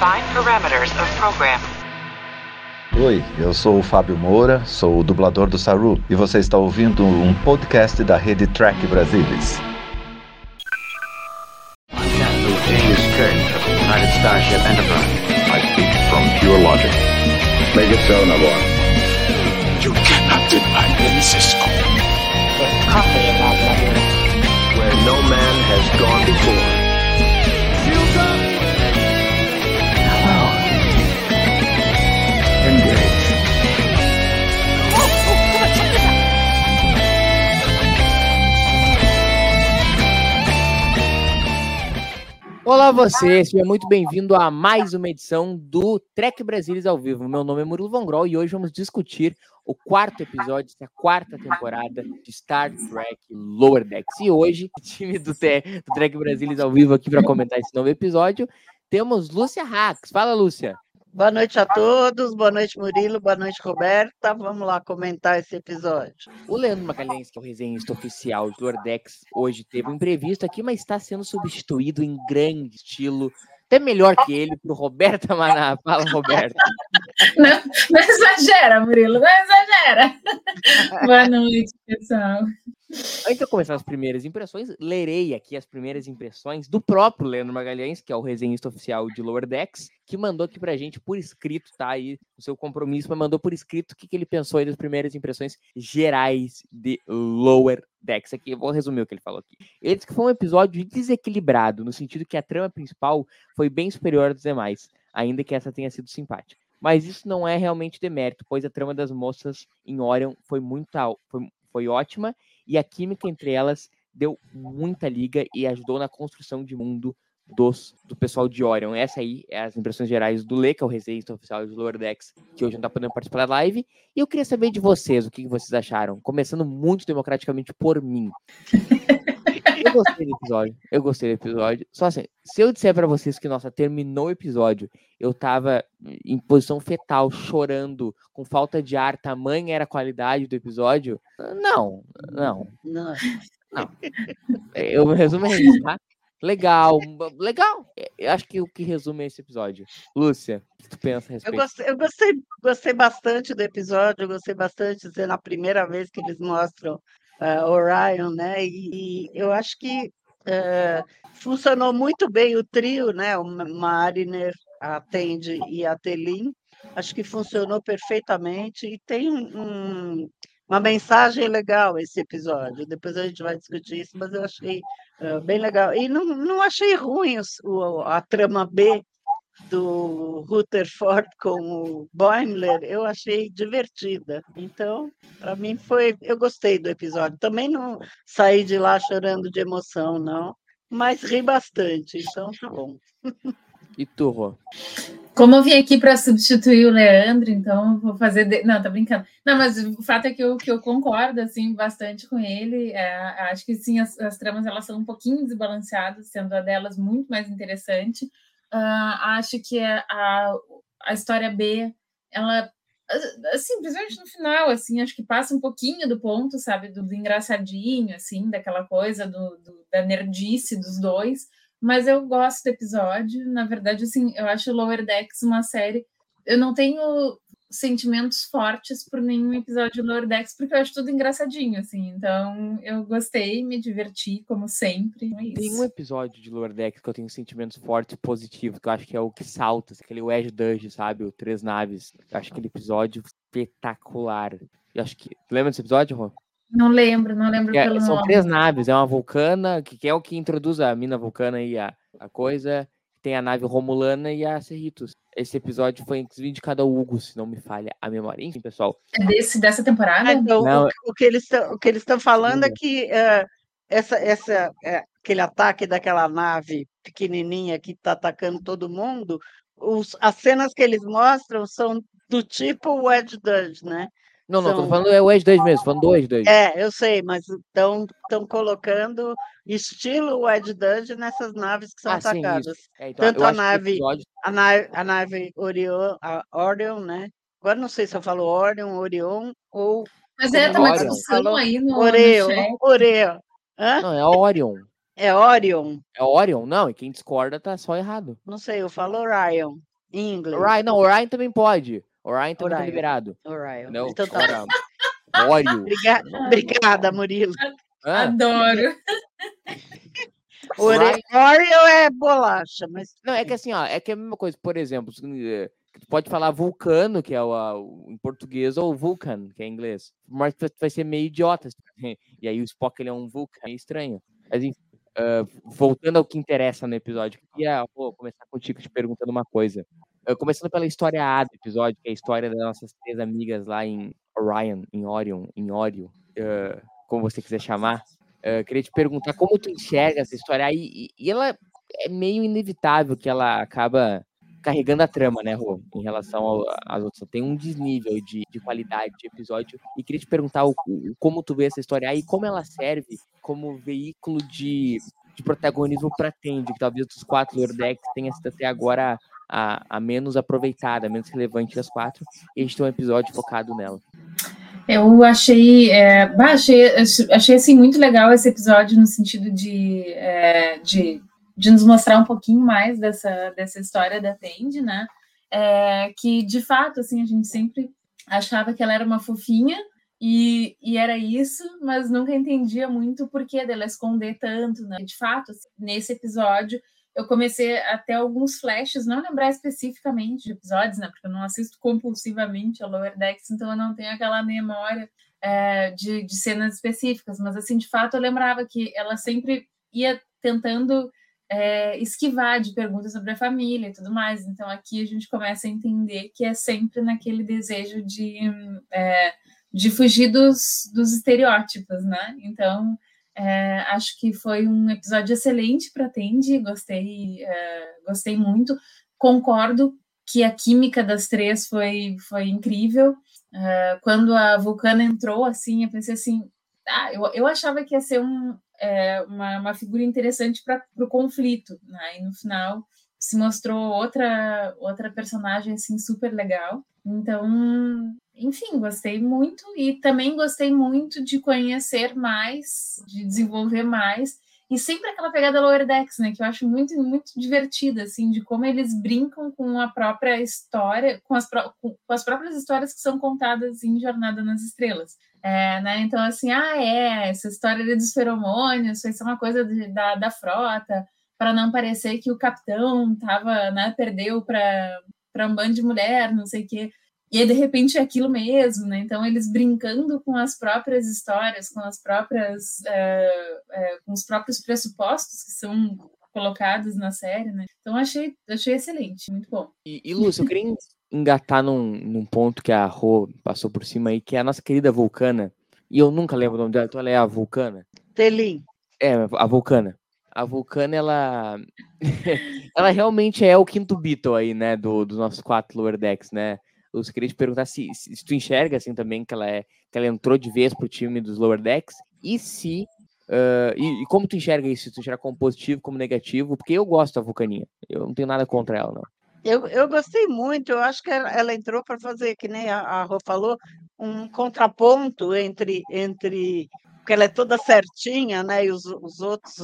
Define parameters of program. Oi, eu sou o Fábio Moura, sou o dublador do Saru e você está ouvindo um podcast da rede Track Brasilis. Starship Enterprise. I speak from pure logic. Make it so, Nabor. You cannot deny me, Cisco. Where no man has gone before. Olá você, seja muito bem-vindo a mais uma edição do Trek Brasilis ao vivo. Meu nome é Murilo Von Grol e hoje vamos discutir o quarto episódio da quarta temporada de Star Trek Lower Decks. E hoje, o time do, Te- do Trek Brasilis ao vivo aqui para comentar esse novo episódio, temos Lúcia Rax. Fala, Lúcia. Boa noite a todos, boa noite Murilo, boa noite Roberta. Vamos lá comentar esse episódio. O Leandro Magalhães, que é o resenhista oficial de Lower Decks, hoje teve um imprevisto aqui, mas está sendo substituído em grande estilo, até melhor que ele, por Roberta Maná. Fala, Roberta. Não, não exagera, Murilo, não exagera. Boa noite, pessoal. Antes de eu começar as primeiras impressões, lerei aqui as primeiras impressões do próprio Leandro Magalhães, que é o resenhista oficial de Lower Decks, que mandou aqui pra gente por escrito, tá aí o seu compromisso, mas mandou por escrito o que, que ele pensou aí das primeiras impressões gerais de Lower Decks. Aqui, eu vou resumir o que ele falou aqui. Ele disse que foi um episódio desequilibrado, no sentido que a trama principal foi bem superior às demais, ainda que essa tenha sido simpática. Mas isso não é realmente demérito, pois a trama das moças em Orion foi muito foi, foi ótima e a química entre elas deu muita liga e ajudou na construção de mundo dos, do pessoal de Orion. Essa aí é as impressões gerais do que é o resenhista oficial de Lower Decks, que hoje não tá podendo participar da live. E eu queria saber de vocês, o que vocês acharam? Começando muito democraticamente por mim. Eu gostei do episódio. Eu gostei do episódio. Só assim, se eu disser pra vocês que, nossa, terminou o episódio, eu tava em posição fetal, chorando, com falta de ar, tamanha era a qualidade do episódio, não, não. Não, Eu resumo é isso, tá? Legal, legal. Eu acho que o que resume é esse episódio. Lúcia, o que tu pensa a Eu respeito? gostei, eu gostei, gostei bastante do episódio, eu gostei bastante de ser na primeira vez que eles mostram ah, Orion, né? E, e eu acho que eh, funcionou muito bem o trio, né? O Ma- Mariner, a Tende e a Telin. Acho que funcionou perfeitamente e tem um- uma mensagem legal esse episódio. Depois a gente vai discutir isso, mas eu achei ah, bem legal. E não, não achei ruim o- a trama B do Rutherford com o Boimler, eu achei divertida. Então, para mim foi, eu gostei do episódio. Também não saí de lá chorando de emoção, não, mas ri bastante. Então, tá bom. E tu, Rô? Como eu vim aqui para substituir o Leandro, então vou fazer. de- Não, tá brincando. Não, mas o fato é que eu, que eu concordo assim, bastante com ele. É, acho que sim, as, as tramas elas são um pouquinho desbalanceadas, sendo a delas muito mais interessante. Ah, acho que a, a, a história B, ela. Assim, principalmente no final, assim, acho que passa um pouquinho do ponto, sabe, do, do engraçadinho, assim, daquela coisa do, do- da nerdice dos dois. Mas eu gosto do episódio. Na verdade, assim, eu acho Lower Decks uma série. Eu não tenho sentimentos fortes por nenhum episódio de Lower Decks, porque eu acho tudo engraçadinho, assim. Então, eu gostei, me diverti, como sempre. É Tem um episódio de Lower Decks que eu tenho sentimentos fortes e positivos, que eu acho que é o que salta, aquele Wedge Dudge, sabe? O Três Naves. Eu acho aquele episódio espetacular. Eu acho que. Tu lembra desse episódio, Rô? Não lembro, não lembro é- pelo são nome. três naves, é uma vulcana, que, que é o que introduz a mina vulcana e a, a coisa. Tem a nave Romulana e a Cerritos. Esse episódio foi indicado ao Hugo, se não me falha a memória. Enfim, pessoal. É desse, dessa temporada? Ah, então, Não, o, o que eles estão, o que eles estão falando é que eh, essa, essa, eh, aquele ataque daquela nave pequenininha que está atacando todo mundo, os- as cenas que eles mostram são do tipo Wedge Dudge, né? Não, não, tô São- falando é o Edge 2 mesmo, falando do Edge 2. É, eu sei, mas estão estão colocando estilo Wedge Dudge nessas naves que são Ah, sim, atacadas. É, então, Tanto a nave- episódio- A nave, a nave Orion, a Orion, né? Agora não sei se eu falo Orion, Orion ou Mas é, tá uma Orion. discussão aí no, Oreo, chat. Oreo. Hã? Não, é Orion. É Orion? É Orion? Não, e quem discorda tá só errado. Não sei, eu falo Orion. em inglês. Orion, não, Orion também pode. Orion também tá Orion. liberado. Orion. Não, Então tá ora, Oreo. Obriga- Obrigada, Murilo. Hã? Adoro. Ore- Oreo é bolacha, mas Não, é que assim, ó, é que é a mesma coisa, por exemplo, eh, tu pode falar vulcano, que é o, a- o- em português, ou vulcan, que é em inglês. Mas tu vai ser meio idiota. E aí o Spock, ele é um vulcan, é estranho. Mas enfim, ah, voltando ao que interessa no episódio, eu queria pô, começar contigo te perguntando uma coisa. Começando pela história A do episódio, que é a história das nossas três amigas lá em Orion, em Orion, em Oreo, ah, como você quiser chamar. Ah, queria te perguntar como tu enxerga essa história aí. E, e ela é meio inevitável que ela acaba carregando a trama, né, Rô? Em relação às outras. Tem um desnível de, de qualidade de episódio. E queria te perguntar o, o- como tu vê essa história aí, como ela serve como veículo de, de protagonismo para Tandy, que talvez dos quatro Lordex tenha sido até agora a, a menos aproveitada, a menos relevante das quatro. E a gente tem um episódio focado nela. Eu achei, é, achei, achei assim, muito legal esse episódio no sentido de, é, de, de nos mostrar um pouquinho mais dessa, dessa história da Tandy, né? É, que de fato, assim, a gente sempre achava que ela era uma fofinha e, e era isso, mas nunca entendia muito o porquê dela esconder tanto, né? De fato, assim, nesse episódio eu comecei a ter alguns flashes, não lembrar especificamente de episódios, né? Porque eu não assisto compulsivamente a Lower Decks, então eu não tenho aquela memória é, de, de cenas específicas, mas assim, de fato, eu lembrava que ela sempre ia tentando é, esquivar de perguntas sobre a família e tudo mais. Então aqui a gente começa a entender que é sempre naquele desejo de, é, de fugir dos, dos estereótipos, né? Então é, acho que foi um episódio excelente para Tandy, gostei, é, gostei muito. Concordo que a química das três foi, foi incrível. É, quando a Vulcana entrou, assim, eu pensei assim, ah, eu, eu achava que ia ser um, é, uma, uma figura interessante para o conflito, né? E no final se mostrou outra outra personagem assim super legal. Então, enfim, gostei muito e também gostei muito de conhecer mais, de desenvolver mais e sempre aquela pegada Lower Decks, né, que eu acho muito muito divertida assim, de como eles brincam com a própria história, com as, com as próprias histórias que são contadas em Jornada nas Estrelas. É, né? Então, assim, ah, é, essa história dos feromônios, foi uma coisa de, da, da frota, para não parecer que o capitão tava, né, perdeu para um bando de mulher, não sei o quê. E aí, de repente, é aquilo mesmo, né? Então, eles brincando com as próprias histórias, com as próprias, é, é, com os próprios pressupostos que são colocados na série, né? Então, achei, achei excelente, muito bom. E, e Lúcio, eu queria engatar num, num ponto que a Rô passou por cima aí, que é a nossa querida Vulcana. E eu nunca lembro o nome dela, então ela é a Vulcana. Telim. É, a Vulcana. A Vulcana, ela. ela realmente é o quinto Beatle aí, né? Do, dos nossos quatro Lower Decks, né? Eu queria te perguntar se, se, tu enxerga assim também que ela é que ela entrou de vez pro time dos Lower Decks e se uh, e, e, como tu enxerga isso? Tu enxerga como positivo, como negativo? Porque eu gosto da Vulcaninha. Eu não tenho nada contra ela, não. Eu, eu gostei muito, eu acho que ela, ela entrou para fazer, que nem a, a Rô falou, um contraponto entre, entre. Porque ela é toda certinha, né? E os, os outros,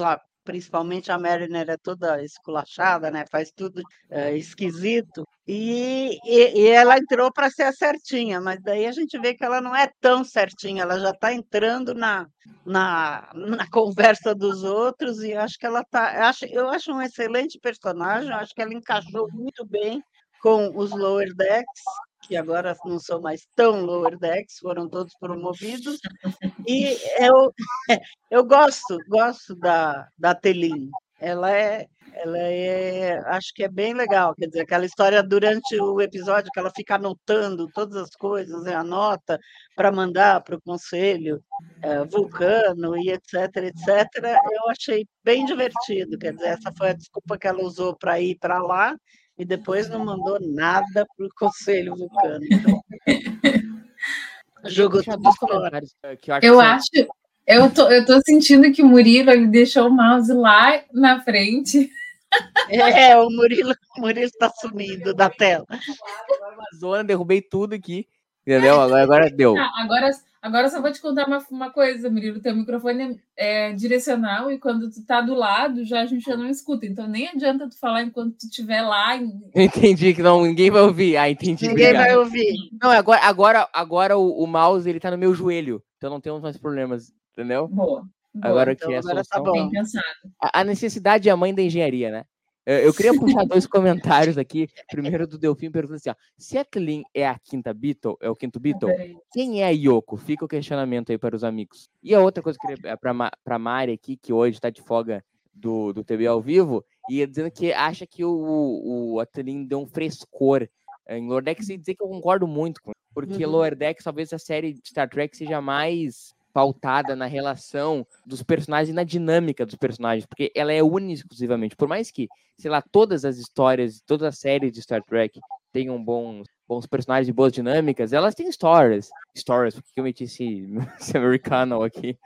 principalmente a Mariner, é toda esculachada, né? Faz tudo é, esquisito. E, e, e, ela entrou para ser a certinha, mas daí a gente vê que ela não é tão certinha, ela já está entrando na, na, na, conversa dos outros, e acho que ela tá. Acho, eu acho um excelente personagem, acho que ela encaixou muito bem com os Lower Decks, que agora não são mais tão Lower Decks, foram todos promovidos. E eu, eu gosto, gosto da, da Telin. Ela é, ela é, acho que é bem legal, quer dizer, aquela história durante o episódio que ela fica anotando todas as coisas, né, anota para mandar para o conselho é, vulcano e etc, etc. Eu achei bem divertido, quer dizer, essa foi a desculpa que ela usou para ir para lá e depois não mandou nada para o conselho vulcano. Então, jogou tudo fora. Eu acho, eu tô, eu tô sentindo que o Murilo ele deixou o mouse lá na frente. É, o Murilo o Murilo está sumindo da tela. Agora uma zona, derrubei tudo aqui. Entendeu? Agora, agora deu. Agora, Agora só vou te contar uma, uma coisa, Murilo. Teu microfone é, é direcional e quando tu tá do lado, já a gente já não escuta. Então nem adianta tu falar enquanto tu estiver lá. Entendi que não, ninguém vai ouvir. Ah, entendi. Ninguém obrigado. vai ouvir. Não, agora, agora, agora o, o mouse ele tá no meu joelho, então não temos mais problemas, entendeu? Boa. boa. Agora então que é a agora tá solução. bom. Bem pensado. A, a necessidade é a mãe da engenharia, né? Eu, eu queria puxar dois comentários aqui. Primeiro do Delfim perguntando assim: ó, se a Tlin é a quinta Beatle, é o quinto Beatle, quem é a Yoko? Fica o questionamento aí para os amigos. E a outra coisa que eu queria é para a Mari aqui, que hoje está de folga do, do TV ao vivo, e dizendo que acha que o, o Atelin deu um frescor eh, em Lower Decks, e dizer que eu concordo muito com ele, porque Uhum. Lower Decks talvez a série de Star Trek seja mais pautada na relação dos personagens e na dinâmica dos personagens, porque ela é única exclusivamente. Por mais que, sei lá, todas as histórias, todas as séries de Star Trek tenham bons, bons personagens e boas dinâmicas, elas têm histórias. Stories, porque eu meti esse, esse americano aqui.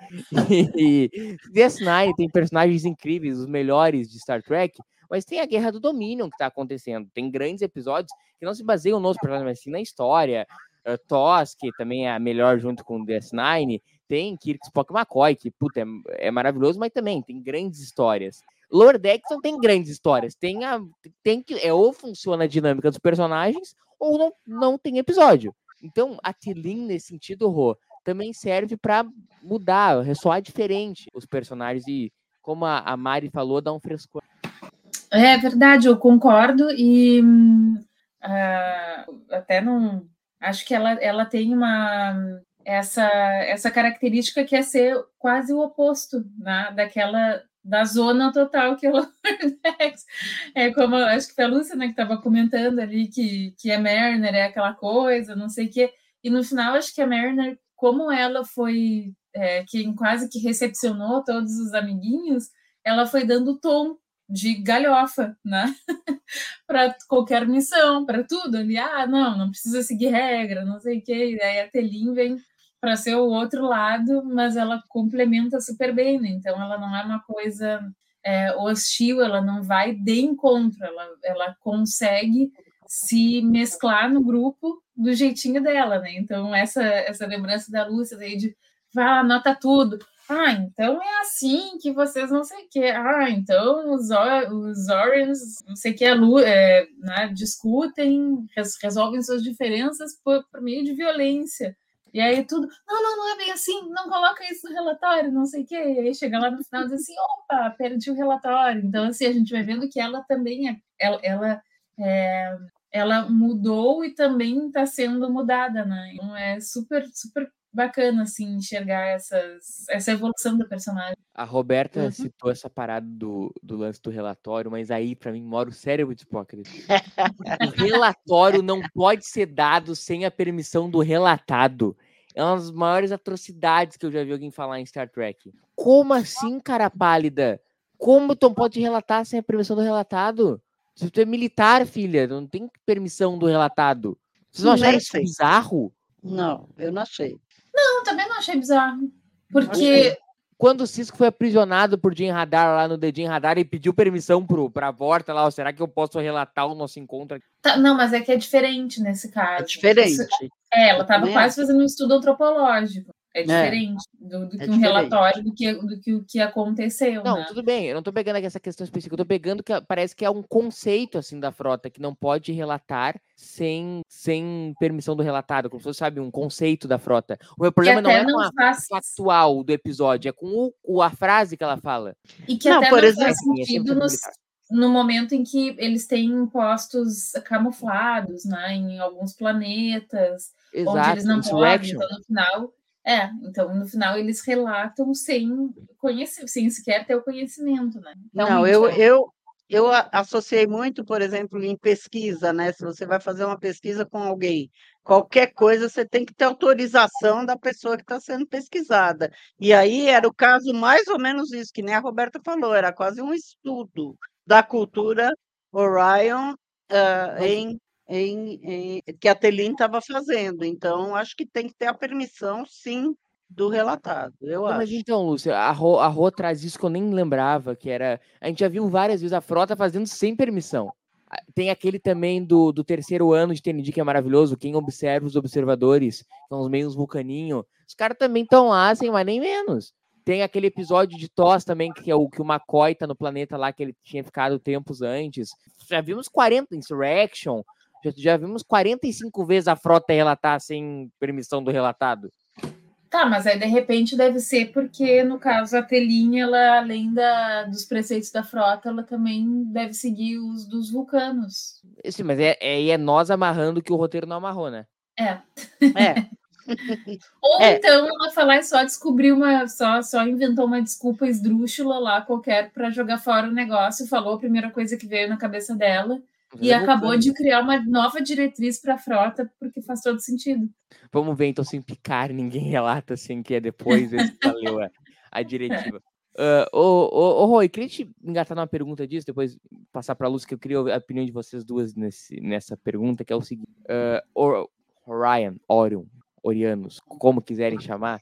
E, e DS9 tem personagens incríveis, os melhores de Star Trek, mas tem a Guerra do Dominion que está acontecendo. Tem grandes episódios que não se baseiam nos personagens, mas sim na história. Uh, TOS, que também é a melhor junto com o DS9. Tem Kirk, Spock e McCoy, que puta, é, é maravilhoso, mas também tem grandes histórias. Lower Decks não tem grandes histórias. Tem, a, tem que. É, ou funciona a dinâmica dos personagens, ou não, não tem episódio. Então, a Tilin, nesse sentido, Rô, também serve para mudar, ressoar diferente os personagens e, como a, a Mari falou, dar um frescor. É verdade, eu concordo e ah, até não acho que ela, ela tem uma essa essa característica que é ser quase o oposto né, daquela da zona total que ela é como acho que foi a Lúcia né, que estava comentando ali que, que a Mariner é aquela coisa, não sei o quê, e no final acho que a Mariner, como ela foi é, quem quase que recepcionou todos os amiguinhos, ela foi dando tom de galhofa, né? para qualquer missão, para tudo ali. Ah, não, não precisa seguir regra, não sei o quê. E aí a Telin vem para ser o outro lado, mas ela complementa super bem, né? Então ela não é uma coisa é, hostil, ela não vai de encontro, ela, ela consegue se mesclar no grupo do jeitinho dela, né? Então essa essa lembrança da Lúcia aí de vai anota tudo. Ah, então é assim que vocês não sei o que. Ah, então os, os Orions, não sei o que, é, né, discutem, res- resolvem suas diferenças por, por meio de violência. E aí tudo, não, não, não é bem assim, não coloca isso no relatório, não sei o quê. E aí chega lá no final e diz assim, opa, perdi o relatório. Então, assim, a gente vai vendo que ela também é, ela, ela, é, ela mudou e também está sendo mudada, né? Então é super, super bacana, assim, enxergar essas, essa evolução do personagem. A Roberta Uhum. citou essa parada do, do lance do relatório, mas aí, para mim, mora o cérebro de Spock. o relatório não pode ser dado sem a permissão do relatado. É uma das maiores atrocidades que eu já vi alguém falar em Star Trek. Como assim, cara pálida? Como tu não pode relatar sem a permissão do relatado? Se tu é militar, filha, não tem permissão do relatado. Vocês não acharam isso bizarro? Não, eu não achei. Não, também não achei bizarro. Porque. Quando o Cisco foi aprisionado por Jim Radar lá no The Jim Radar e pediu permissão pro, pra Vorta lá, ó, será que eu posso relatar o nosso encontro aqui? Tá, não, mas é que é diferente nesse caso. É diferente. Isso- é, ela estava quase fazendo um estudo antropológico. É diferente do, do que é um diferente. relatório do que, do que o que aconteceu. Não, né? tudo bem, eu não tô pegando aqui essa questão específica, eu tô pegando que parece que é um conceito, assim, da frota, que não pode relatar sem, sem permissão do relatado, como se fosse, sabe, um conceito da frota. O meu problema não é com não a faz, factual do episódio, é com o, a frase que ela fala. e que Não, até por não exemplo- faz Sim, é sentido 100% nos- no momento em que eles têm postos camuflados, né, em alguns planetas, onde Exato, eles não podem, então no final, é, então no final eles relatam sem conhecer, sem sequer ter o conhecimento, né? Não, Realmente, eu, é. eu, eu associei muito, por exemplo, em pesquisa, né? Se você vai fazer uma pesquisa com alguém, qualquer coisa você tem que ter autorização da pessoa que está sendo pesquisada. E aí era o caso mais ou menos isso, que nem a Roberta falou, era quase um estudo da cultura Orion Mas- em, em, em- que a Telin estava fazendo. Então, acho que tem que ter a permissão, sim, do relatado, eu mas acho. então, Lúcia, a Rô, a Rô traz isso que eu nem lembrava, que era. A gente já viu várias vezes a frota fazendo sem permissão. Tem aquele também do, do terceiro ano de TND que é maravilhoso. Quem observa os observadores, são os meios vulcaninho. Os caras também estão lá, sem mais nem menos. Tem aquele episódio de TOS também, que é o que o McCoy tá no planeta lá, que ele tinha ficado tempos antes. Já vimos 40 Insurrection. Já, já vimos 45 vezes a frota relatar sem permissão do relatado. Tá, mas aí de repente deve ser porque, no caso, a telinha, ela, além da, dos preceitos da frota, ela também deve seguir os dos vulcanos. Sim, mas é, é, é nós amarrando que o roteiro não amarrou, né? É. É, Ou É. então ela e só descobriu uma, só, só inventou uma desculpa esdrúxula lá qualquer para jogar fora o negócio, falou a primeira coisa que veio na cabeça dela e É acabou de criar uma nova diretriz para a frota, porque faz todo sentido. Vamos ver então sem picar, ninguém relata assim que é depois, valeu a, a diretiva. Ah, ô, ô, ô, Roy, queria te engatar numa pergunta disso, depois passar para a Luz, que eu queria ouvir a opinião de vocês duas nesse, nessa pergunta, que é o seguinte: Or- Orion, Orion, Orianos, como quiserem chamar,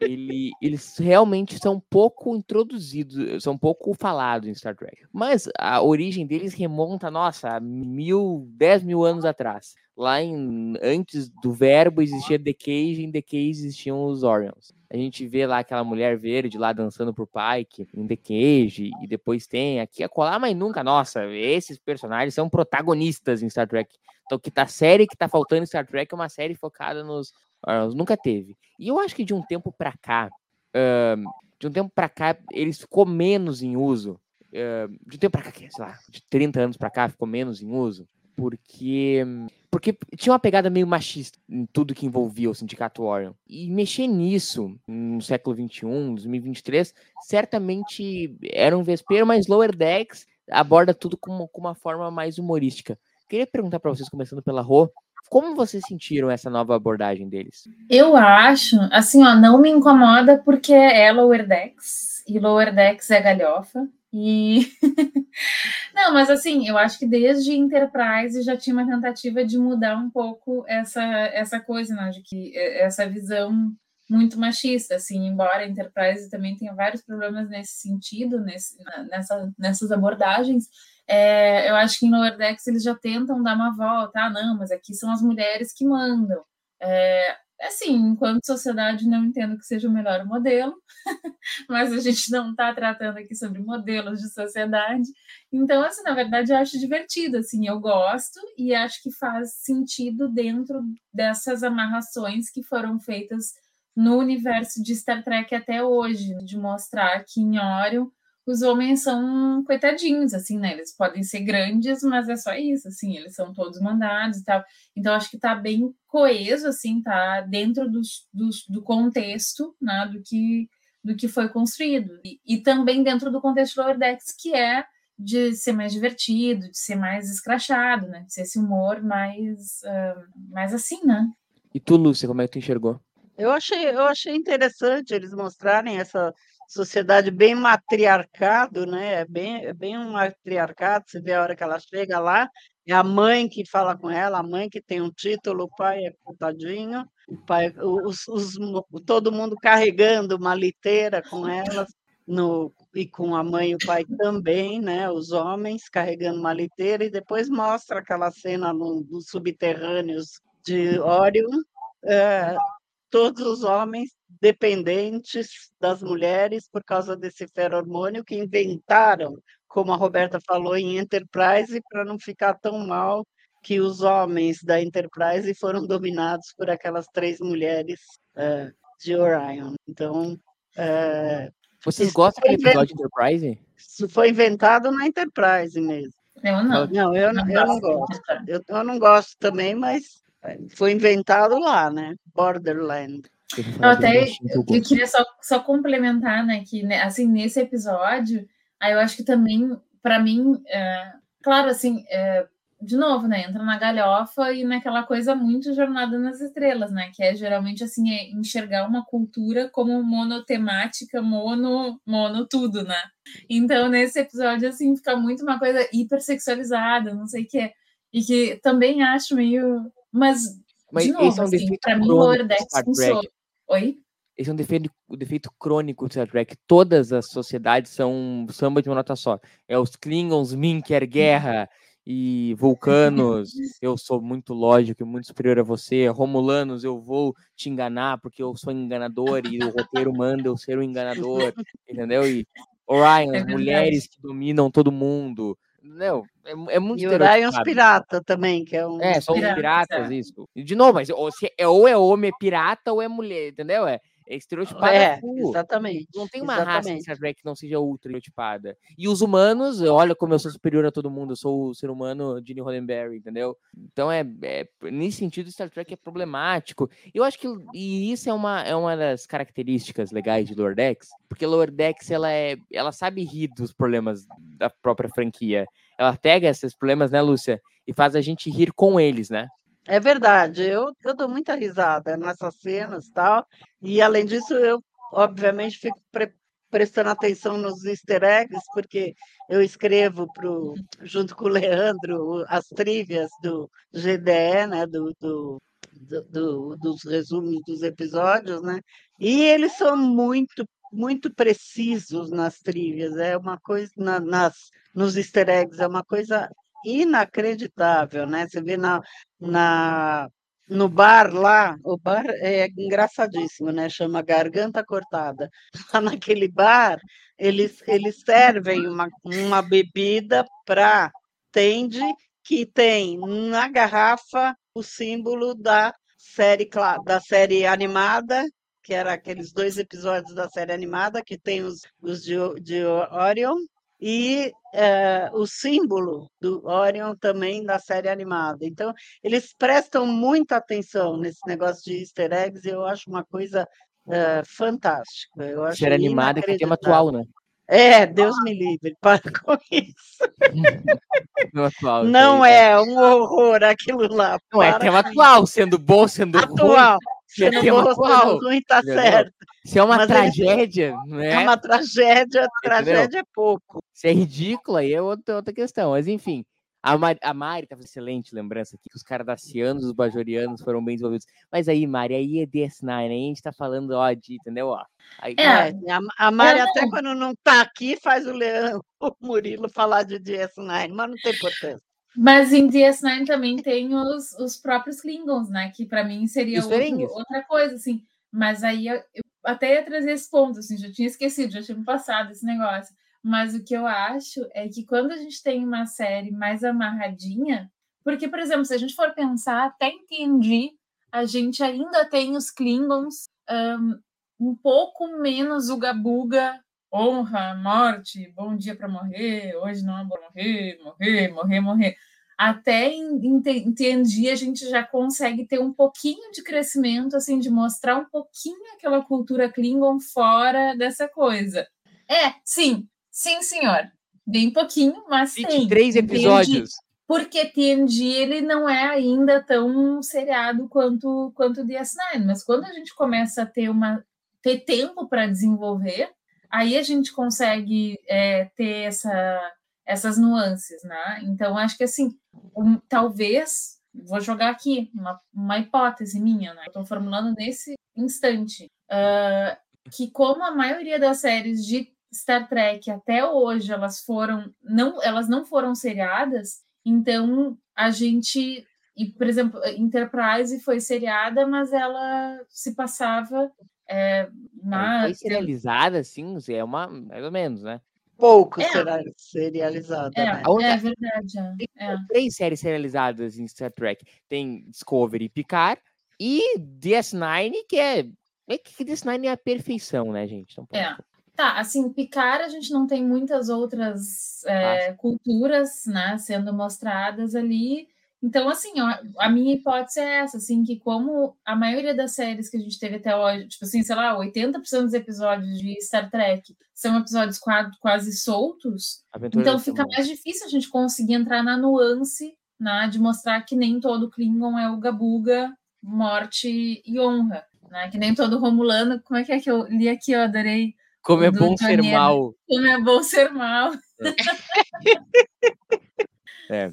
ele- eles realmente são pouco introduzidos, são pouco falados em Star Trek. Mas a origem deles remonta, nossa, a mil, dez mil anos atrás. Lá em, antes do verbo existia The Cage, em The Cage existiam os Orions. A gente vê lá aquela mulher verde lá dançando pro Pike em The Cage, e depois tem aqui a colar, mas nunca, nossa, esses personagens são protagonistas em Star Trek. Então, que tá série que tá faltando em Star Trek é uma série focada nos Orions. Nunca teve. E eu acho que de um tempo pra cá, ahn, de um tempo pra cá, eles ficou menos em uso. ahn, de um tempo pra cá, sei lá, de 30 anos pra cá, ficou menos em uso. Porque, porque tinha uma pegada meio machista em tudo que envolvia o Sindicato Orion. E mexer nisso no século XXI, 2023, certamente era um vespeiro, mas Lower Decks aborda tudo com, com uma forma mais humorística. Queria perguntar pra vocês, começando pela Rô, como vocês sentiram essa nova abordagem deles? Eu acho, assim, ó, não me incomoda porque é Lower Decks, e Lower Decks é galhofa, e... não, mas assim, eu acho que desde Enterprise já tinha uma tentativa de mudar um pouco essa, essa coisa, né, de que eh, essa visão muito machista, assim, embora a Enterprise também tenha vários problemas nesse sentido, nesse, nessa, nessas abordagens, é, eu acho que em Lower Decks eles já tentam dar uma volta, ah, não, mas aqui são as mulheres que mandam. É, assim, enquanto sociedade, não entendo que seja o melhor modelo, mas a gente não está tratando aqui sobre modelos de sociedade. Então, assim, na verdade, eu acho divertido, assim, eu gosto e acho que faz sentido dentro dessas amarrações que foram feitas no universo de Star Trek até hoje, de mostrar que em Orion os homens são coitadinhos, assim, né? Eles podem ser grandes, mas é só isso, assim, eles são todos mandados e tal. Então, acho que tá bem coeso, assim, tá dentro dos, dos, do contexto, né, do que, do que foi construído. E, e também dentro do contexto do Lower Decks, que é de ser mais divertido, de ser mais escrachado, né? De ser esse humor mais, ah, mais assim, né? E tu, Lúcia, como é que tu enxergou? eu achei, eu achei interessante eles mostrarem essa sociedade bem matriarcado, né? É bem, é bem um matriarcado. Você vê a hora que ela chega lá, é a mãe que fala com ela, a mãe que tem um título, o pai é coitadinho, o pai, os, os, todo mundo carregando uma liteira com elas, no, e com a mãe e o pai também, né? Os homens carregando uma liteira, e depois mostra aquela cena no- nos subterrâneos de Orion, eh, todos os homens dependentes das mulheres por causa desse feromônio que inventaram, como a Roberta falou, em Enterprise, para não ficar tão mal que os homens da Enterprise foram dominados por aquelas três mulheres eh, de Orion. Então, eh, Vocês gostam daquele foi episódio de Enterprise? isso foi inventado na Enterprise mesmo. Eu não. Não, eu não, eu não gosto. Eu, eu não gosto também, mas foi inventado lá, né? Borderland. Eu até eu eu queria só, só complementar, né, que né, assim nesse episódio, aí eu acho que também para mim, é, claro, assim, é, de novo, né, entra na galhofa e naquela coisa muito jornada nas estrelas, né, que é geralmente assim é enxergar uma cultura como monotemática, mono, mono tudo, né? Então nesse episódio assim fica muito uma coisa hipersexualizada, não sei o que, e que também acho meio, mas Mas de esse novo, é um assim, para mim, Star funciona. Trek. Oi? Esse é um defeito, o defeito crônico do Star Trek. Todas as sociedades são samba de uma nota só. É os Klingons, Min quer guerra, E vulcanos, eu sou muito lógico e muito superior a você. Romulanos, eu vou te enganar porque eu sou enganador e o roteiro manda eu ser um enganador, entendeu? E Orion, É mulheres que dominam todo mundo. Não, é, é muito E o Orion estereotipado. Pirata também, que é um. É, são Piratas, piratas, é. isso. E, De novo, mas ou, se é, ou é homem é pirata ou é mulher, entendeu? É, é estereotipado. É, exatamente. Não tem uma raça em exatamente. Star Trek que não seja ultra estereotipada. E os humanos, olha como eu sou superior a todo mundo, eu sou o ser humano Gene Roddenberry, entendeu? Então é, é nesse sentido Star Trek é problemático. Eu acho que e isso é uma, é uma das características legais de Lower Decks, porque Lower Decks ela é, ela sabe rir dos problemas da própria franquia. Ela pega esses problemas, né, Lúcia, e faz a gente rir com eles, né? É verdade, eu, eu dou muita risada nessas cenas e tal, e além disso, eu obviamente fico pre- prestando atenção nos easter eggs, porque eu escrevo pro, junto com o Leandro as trívias do GDE, né, do, do, do- do- dos resumos dos episódios, né, e eles são muito, muito precisos nas trívias, é uma coisa, na- nas, nos easter eggs, é uma coisa inacreditável, né? Você vê na, na, no bar lá, o bar é engraçadíssimo, né? Chama Garganta Cortada. Lá naquele bar, eles, eles servem uma, uma bebida para tende que tem na garrafa o símbolo da série, da série animada, que era aqueles dois episódios da série animada, que tem os, os de, de Orion, e eh, o símbolo do Orion também da série animada. Então, eles prestam muita atenção nesse negócio de easter eggs e eu acho uma coisa eh, fantástica. Eu acho Série animada que é tema atual, né? É, Deus me livre, para com isso. Tema atual. Não aí, tá? é um horror aquilo lá. Não é tema atual, sendo bom, sendo isso. ruim. Se é não for atual, sendo ruim, tá entendeu? certo. Se é uma Mas tragédia, né? É uma tragédia, tragédia é pouco. Se é ridículo, aí é outra, outra questão. Mas enfim, a Mari, a Mari tava excelente lembrança aqui, que os cardassianos, os bajorianos foram bem desenvolvidos. Mas aí, Mari, aí é DS9, aí a gente tá falando, ó, de, entendeu? Ó, aí, É, É, a, a Mari, até quando não está aqui, faz o Leandro, o Murilo falar de DS9, mas não tem importância. Mas em DS9 também tem os, os próprios Klingons, né? Que para mim seria outro- outra coisa, assim. Mas aí eu, eu até ia trazer esse ponto, assim, já tinha esquecido, já tinha me passado esse negócio. Mas o que eu acho é que quando a gente tem uma série mais amarradinha, porque, por exemplo, se a gente for pensar, até entendi, a gente ainda tem os Klingons ahn, um pouco menos uga buga, honra, morte, bom dia para morrer, hoje não é bom morrer, morrer, morrer, morrer. Até entendi, a gente já consegue ter um pouquinho de crescimento, assim, de mostrar um pouquinho aquela cultura Klingon fora dessa coisa. É, sim, sim, senhor. Bem pouquinho, mas tem. 23 Entendi. episódios. Porque TNG ele não é ainda tão seriado quanto quanto DS9, mas quando a gente começa a ter uma ter tempo para desenvolver, aí a gente consegue é, ter essa, essas nuances, né? Então acho que assim, um- talvez vou jogar aqui uma, uma hipótese minha, né? Estou formulando nesse instante ah, que como a maioria das séries de Star Trek até hoje elas foram não elas não foram seriadas então, a gente, e, por exemplo, Enterprise foi seriada, mas ela se passava é, na. Foi serializada, assim, é uma, mais ou menos, né? Pouco É. será serializada, É, né? Outra- é verdade. é, é. Três séries serializadas em Star Trek. Tem Discovery e Picard, e DS9, que é. É que DS9 é a perfeição, né, gente? Então, É. Tá, assim, Picard a gente não tem muitas outras é, culturas, né, sendo mostradas ali. Então, assim, ó, a minha hipótese é essa, assim, que como a maioria das séries que a gente teve até hoje, tipo assim, sei lá, 80% dos episódios de Star Trek são episódios quase, soltos, Aventura então fica mais difícil a gente conseguir entrar na nuance, né, de mostrar que nem todo Klingon é o Gabuga, morte e honra, né, que nem todo Romulano, como é que é que eu li aqui, eu adorei, Como é bom ser mal. como é bom ser mal. É,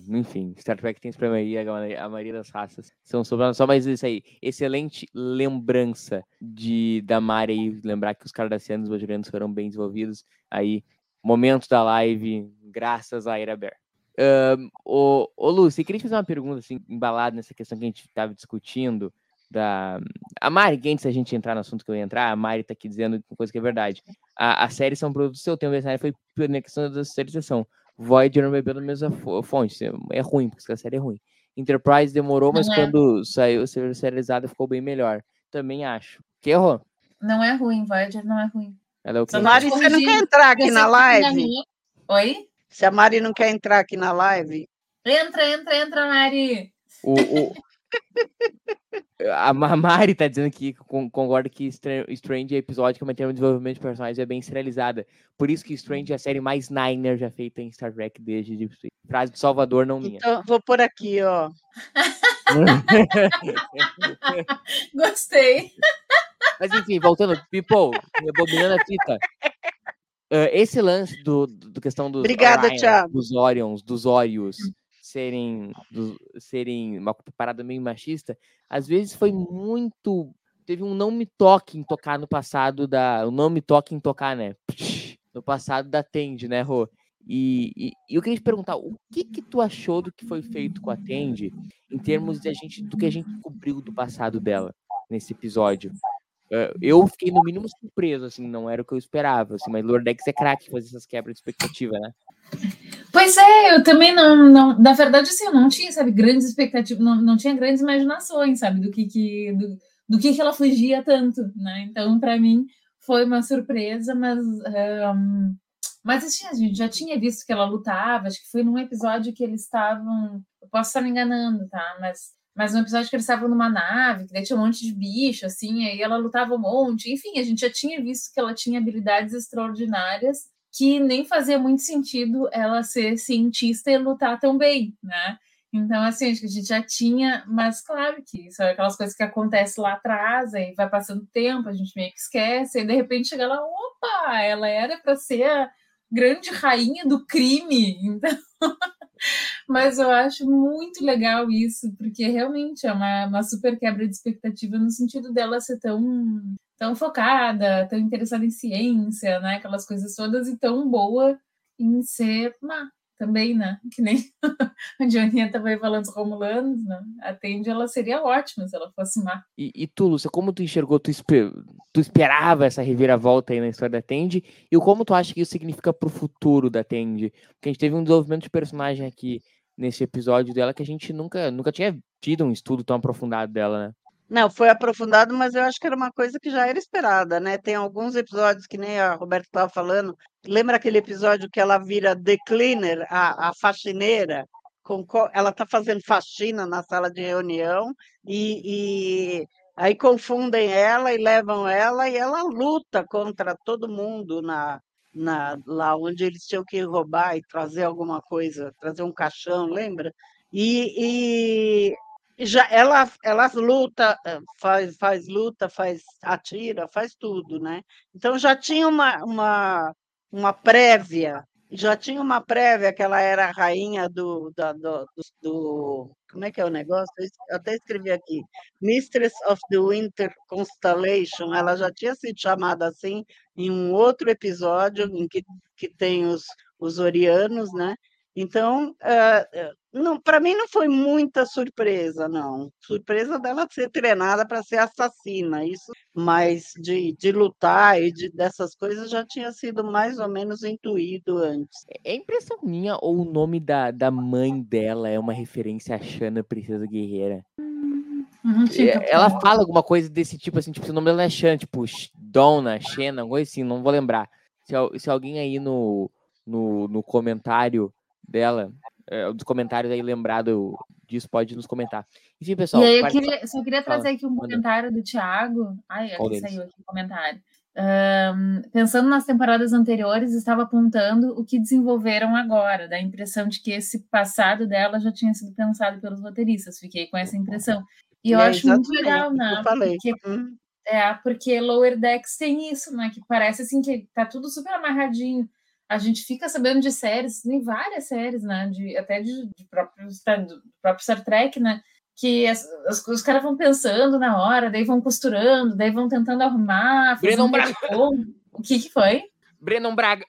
enfim, Star Trek tem esse problema aí, a maioria, das raças são sobre só mais isso aí. Excelente lembrança de da Mari aí, lembrar que os cardassianos os bajorianos foram bem desenvolvidos. Aí, momento da live, graças a Ira Bear. Um, ô, ô queria te fazer uma pergunta, assim, embalada nessa questão que a gente estava discutindo. Da... A Mari, antes da gente entrar no assunto que eu ia entrar, a Mari tá aqui dizendo uma coisa que é verdade. A, a série são produtos do seu tempo, a série foi na questão da serialização. Voyager não bebeu na mesma fonte, é ruim, porque a série é ruim. Enterprise demorou, mas Não é. quando saiu serializada ficou bem melhor. Também acho. Que errou? Não é ruim, Voyager não é ruim. Ela é o quê? Só Mari, você não quer entrar aqui na que live? Oi? Se a Mari não quer entrar aqui na live, Entra, entra, entra, Mari. O, o- A Ma- Mari tá dizendo que con- concorda que Stra- Strange é episódio que termo de desenvolvimento de personagens é bem serializada. Por isso que Strange é a série mais Niner já feita em Star Trek desde Deep Space. Frase de Salvador, não minha. então vou por aqui, ó. Gostei. Mas enfim, voltando, people, rebobinando a fita. Ah, esse lance do, do questão dos Obrigada, Orions, Thiago. dos Orions, dos Órios serem, dos- serem uma parada meio machista, às vezes foi muito. Teve um não me toque em tocar no passado da. O não me toque em tocar, né? No passado da Tende, né, Rô? E, e- e eu queria te perguntar, o que que tu achou do que foi feito com a Tende em termos de a gente, do que a gente descobriu do passado dela nesse episódio? Eh, eu fiquei no mínimo surpreso, assim, não era o que eu esperava, assim, mas Lordex é craque fazer essas quebras de expectativa, né? Pois é, eu também não, não na verdade, assim, eu não tinha, sabe, grandes expectativas, não, não tinha grandes imaginações, sabe, do que que, do, do que que ela fugia tanto, né? Então, para mim, foi uma surpresa, mas, ahn, mas assim, a gente já tinha visto que ela lutava, acho que foi num episódio que eles estavam, eu posso estar me enganando, tá? Mas, mas um episódio que eles estavam numa nave, que daí tinha um monte de bicho, assim, aí ela lutava um monte, enfim, a gente já tinha visto que ela tinha habilidades extraordinárias, que nem fazia muito sentido ela ser cientista e lutar tão bem, né? Então, assim, acho que a gente já tinha, mas claro que são aquelas coisas que acontecem lá atrás, aí vai passando tempo, a gente meio que esquece, e de repente chega lá, opa, ela era para ser a grande rainha do crime, então. Mas eu acho muito legal isso, porque realmente é uma, uma super quebra de expectativa no sentido dela ser tão, tão focada, tão interessada em ciência, né? Aquelas coisas todas, e tão boa em ser má também, né? Que nem a estava aí falando dos Romulanos, né? A Tende, ela seria ótima se ela fosse má. E, e tu, Lúcia, como tu enxergou, tu, espe- tu esperava essa reviravolta aí na história da Tende, e como tu acha que isso significa pro futuro da Tende? Porque a gente teve um desenvolvimento de personagem aqui nesse episódio dela que a gente nunca, nunca tinha tido um estudo tão aprofundado dela, né? Não, foi aprofundado, mas eu acho que era uma coisa que já era esperada, né? Tem alguns episódios que nem a Roberta estava falando. Lembra aquele episódio que ela vira the cleaner, a, a faxineira? Com, co- ela está fazendo faxina na sala de reunião e, e aí confundem ela e levam ela e ela luta contra todo mundo na, na, lá onde eles tinham que roubar e trazer alguma coisa, trazer um caixão, lembra? E, e já ela ela luta, eh, faz faz luta, faz atira, faz tudo, né? Então já tinha uma uma uma prévia, já tinha uma prévia que ela era a rainha do do do do como é que é o negócio? Eu até escrevi aqui, Mistress of the Winter Constellation, ela já tinha sido chamada assim em um outro episódio em que que tem os os Orianos, né? Então, hã, hã, não, para mim não foi muita surpresa, não. Surpresa dela ser treinada para ser assassina, isso, mas de de lutar e de dessas coisas já tinha sido mais ou menos intuído antes. É impressão minha ou o nome da, da mãe dela é uma referência a Shanna Princesa Guerreira? É, Ela fala alguma coisa desse tipo, assim, tipo, se o nome dela é Shan, tipo, Donna, Xena, alguma coisa assim, não vou lembrar. Se, se alguém aí no, no, no comentário dela, é, dos comentários aí lembrado disso, pode nos comentar. Enfim, pessoal. E aí eu queria, só queria trazer aqui um manda. comentário do Thiago. Ai, aqui saiu aqui o comentário. Ahn, pensando nas temporadas anteriores, estava apontando o que desenvolveram agora, da impressão de que esse passado dela já tinha sido pensado pelos roteiristas. Fiquei com essa impressão. E eu É, acho muito legal, né? eu falei. Porque, Uhum. é, porque Lower Decks tem isso, né? Que parece assim que tá tudo super amarradinho. A gente fica sabendo de séries, tem várias séries, né? De, até de, de próprio, Star- do próprio Star Trek, né? Que as- as- os caras vão pensando na hora, daí vão costurando, daí vão tentando arrumar, um Braga. O que que foi? Brennan Braga.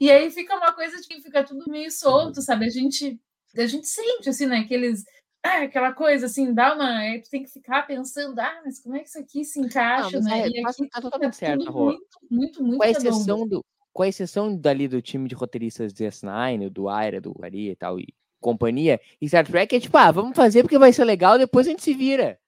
E aí fica uma coisa de que fica tudo meio solto, sabe? A gente, a gente sente, assim, né? Aqueles, ah, aquela coisa assim, dá uma. Aí tu tem que ficar pensando, ah, mas como é que isso aqui se encaixa, mas né? é, e tá- aqui tá certo, tudo Rô. muito, muito, muito Com a exceção do, com a exceção dali do time de roteiristas de S9, do Aira, do Ari e tal, e companhia, e Star Trek é tipo, ah, vamos fazer porque vai ser legal, depois a gente se vira.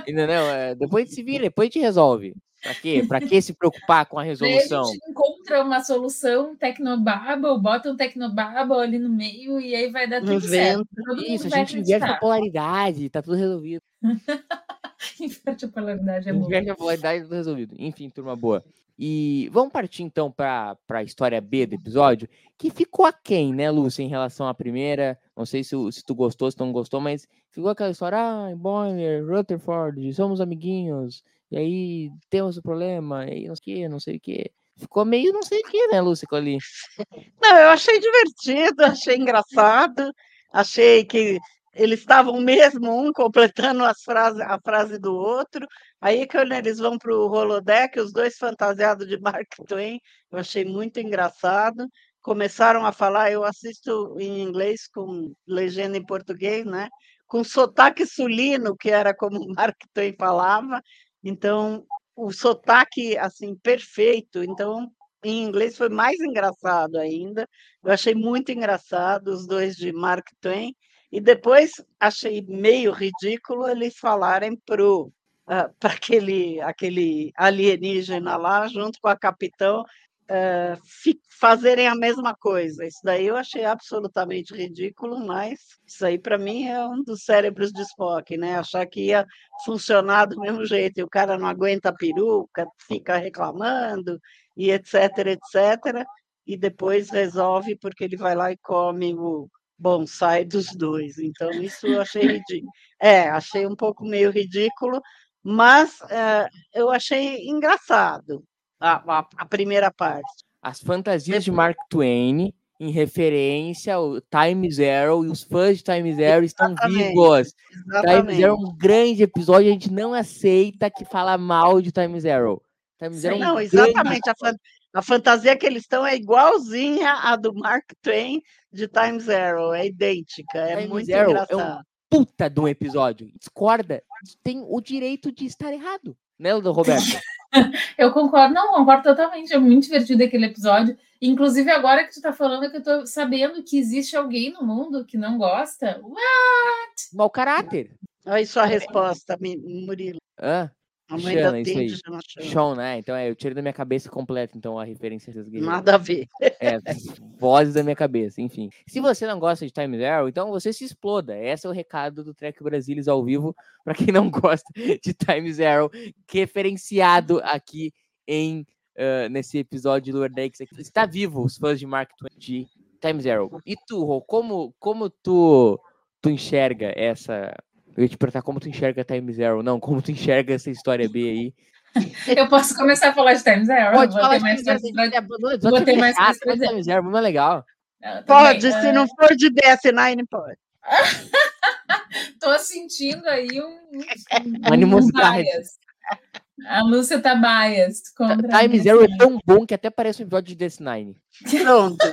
Entendeu? É, depois a gente se vira, depois a gente resolve. Pra quê? Pra que se preocupar com a Daí a resolução? gente encontra uma solução Tecnobabble, bota um Tecnobabble ali no meio e aí vai dar tudo certo. Isso, a gente inverte a polaridade, tá tudo resolvido. Inverte a polaridade é bom. Inverte a polaridade, tá tudo resolvido. Enfim, turma boa. E vamos partir então para a história B do episódio, que ficou aquém, né, Lúcia, em relação à primeira. Não sei se, se tu gostou, se tu não gostou, mas ficou aquela história, ah, Boiler, Rutherford, somos amiguinhos, e aí temos o problema, e aí não sei o que, não sei o que. Ficou meio não sei o que, né, Lúcia, ali. Não, eu achei divertido, achei engraçado, achei que eles estavam mesmo um completando as frases, a frase do outro. Aí quando eles vão para o holodeck, os dois fantasiados de Mark Twain, eu achei muito engraçado. Começaram a falar, eu assisto em inglês com legenda em português, né? Com sotaque sulino, que era como Mark Twain falava. Então, o sotaque assim perfeito. Então, em inglês foi mais engraçado ainda. Eu achei muito engraçado os dois de Mark Twain. E depois achei meio ridículo eles falarem pro para aquele, aquele alienígena lá, junto com a capitão, ah, fi- fazerem a mesma coisa. Isso daí eu achei absolutamente ridículo, mas isso aí para mim é um dos cérebros de Spock, né? Achar que ia funcionar do mesmo jeito, e o cara não aguenta a peruca, fica reclamando, e etc, etc, e depois resolve porque ele vai lá e come o bonsai dos dois. Então, isso eu achei ridículo. É, achei um pouco meio ridículo, mas eh, eu achei engraçado a, a- a primeira parte. As fantasias de Mark Twain, em referência ao Time Zero, e os fãs de Time Zero estão Exatamente, vivos. Time Exatamente. Zero é um grande episódio, a gente não aceita que fala mal de Time Zero. Time Zero é um Não, exatamente. A, fan- a fantasia que eles estão é igualzinha à do Mark Twain de Time Zero, é idêntica, é Time muito Zero é um engraçado. puta de um episódio. Discorda, tem o direito de estar errado. Né, do Roberto? Eu concordo, não, concordo totalmente. É muito divertido aquele episódio. Inclusive, agora que tu tá falando, é que eu tô sabendo que existe alguém no mundo que não gosta. What? Mau caráter. Aí sua resposta, Murilo. Hã? A mãe Xana, da chama. Sean, né? Então é, eu tirei da minha cabeça completa, então, a referência a essas Nada a ver. É, vozes da minha cabeça, enfim. Se você não gosta de Time Zero, então você se exploda. Esse é o recado do Trek Brasilis ao vivo para quem não gosta de Time Zero, referenciado aqui em ah, nesse episódio do Wordex. Está vivo os fãs de Mark Twain de Time Zero. E tu, Rô, como como tu tu enxerga essa eu ia te perguntar como tu enxerga Time Zero, não, como tu enxerga essa história B aí. Eu posso começar a falar de Time Zero? Pode Vou falar ter de mais Time Zero, vou ter mais Ah, pra. Time Zero, muito legal. Não, Pode, também, se não for de DS9, pode. Tô sentindo aí um, um, animosidade. bias. A Lúcia tá biased contra a Time Zero é senhora. tão bom que até parece um episódio de DS9. Pronto.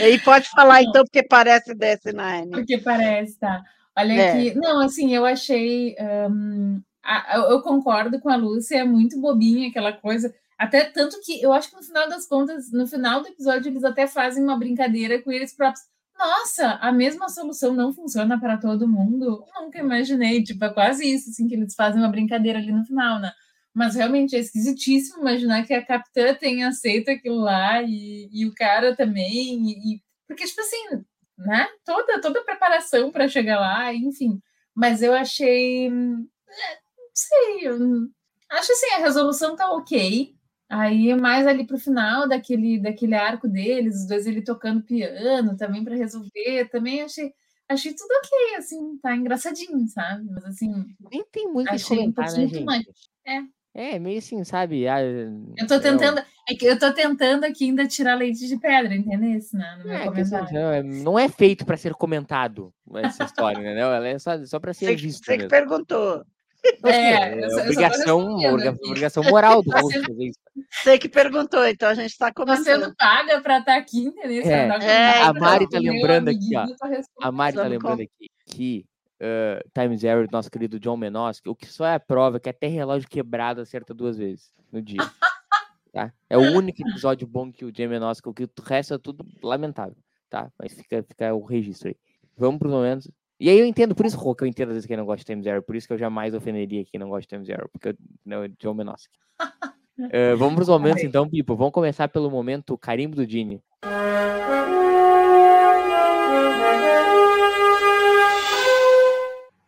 E pode falar então, porque parece DS9. Porque parece, tá? Olha É. aqui. Não, assim, eu achei. hum, a- eu- eu concordo com a Lúcia, é muito bobinha aquela coisa. Até tanto que eu acho que no final das contas, no final do episódio, eles até fazem uma brincadeira com eles próprios. Nossa, a mesma solução não funciona para todo mundo? Nunca imaginei. Tipo, é quase isso, assim, que eles fazem uma brincadeira ali no final, né? Mas realmente é esquisitíssimo imaginar que a capitã tenha aceito aquilo lá e, e o cara também. E, e- porque, tipo assim, né? Toda, toda a preparação para chegar lá, enfim. Mas eu achei. hum, é, Não sei. não- acho assim, a resolução tá ok. Aí mais ali pro final daquele, daquele arco deles, os dois ele tocando piano também para resolver. Também achei, achei tudo ok, assim, tá engraçadinho, sabe? Mas assim, Nem tem muito achei um comentar, né, pouquinho too gente? much. É. É, meio assim, sabe? Ah, Eu tô é um- tentando, é que eu tô tentando aqui ainda tirar leite de pedra, entendeu? Né, no meu É, que assim, comentário. não é- não é feito para ser comentado essa história, entendeu? Ela é só, só para ser Você, vista. você que perguntou. Então, assim, É, é eu eu tô obrigação, obrigação moral do Tá host sendo- fazer isso. Você que perguntou, então a gente está Tô começando. sendo paga para estar aqui, entendeu? Você É. não É, a Mari não. tá Meu lembrando aqui, ó. tá. A Mari tá lembrando aqui que uh, Time Zero, do nosso querido John Menosky, o que só é a prova que até relógio quebrado acerta duas vezes no dia. tá? É o único episódio bom que o John Menosky, o que o resto é tudo lamentável, tá? Mas fica, fica o registro aí. Vamos pros momentos. E aí eu entendo, por isso, Rô, que eu entendo às vezes quem não gosta de Time Zero, por isso que eu jamais ofenderia quem não gosta de Time Zero, porque eu, não, é John Menosky. Uh, vamos pros momentos então, Pipo. Vamos começar pelo momento carimbo do Gini.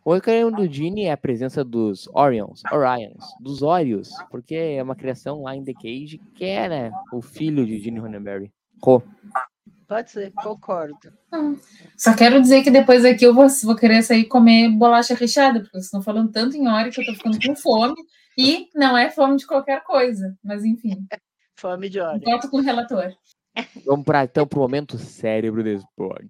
O carimbo do Gini é a presença dos Orions, Orions, dos Órios, porque é uma criação lá em The Cage que é, né, o filho de Gene Roddenberry. Pode ser, concordo. Só quero dizer que depois aqui eu vou, vou querer sair comer bolacha recheada, porque vocês estão falando tanto em hora que eu tô ficando com fome. E não é fome de qualquer coisa. Mas enfim, Fome de hora. volto com o relator. vamos pra, então pro momento cérebro do Spock.